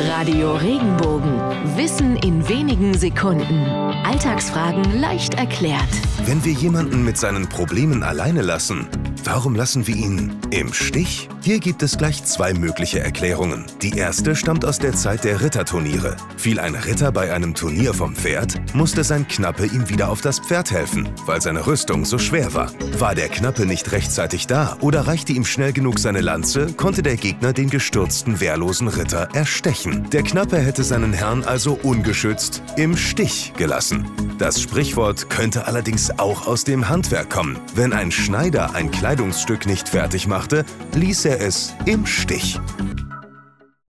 Radio Regenbogen. Wissen in wenigen Sekunden. Alltagsfragen leicht erklärt. Wenn wir jemanden mit seinen Problemen alleine lassen, warum lassen wir ihn im Stich? Hier gibt es gleich zwei mögliche Erklärungen. Die erste stammt aus der Zeit der Ritterturniere. Fiel ein Ritter bei einem Turnier vom Pferd, musste sein Knappe ihm wieder auf das Pferd helfen, weil seine Rüstung so schwer war. War der Knappe nicht rechtzeitig da oder reichte ihm schnell genug seine Lanze, konnte der Gegner den gestürzten, wehrlosen Ritter erstechen. Der Knappe hätte seinen Herrn also ungeschützt im Stich gelassen. Das Sprichwort könnte allerdings auch aus dem Handwerk kommen. Wenn ein Schneider ein Kleidungsstück nicht fertig machte, ließ er es im Stich.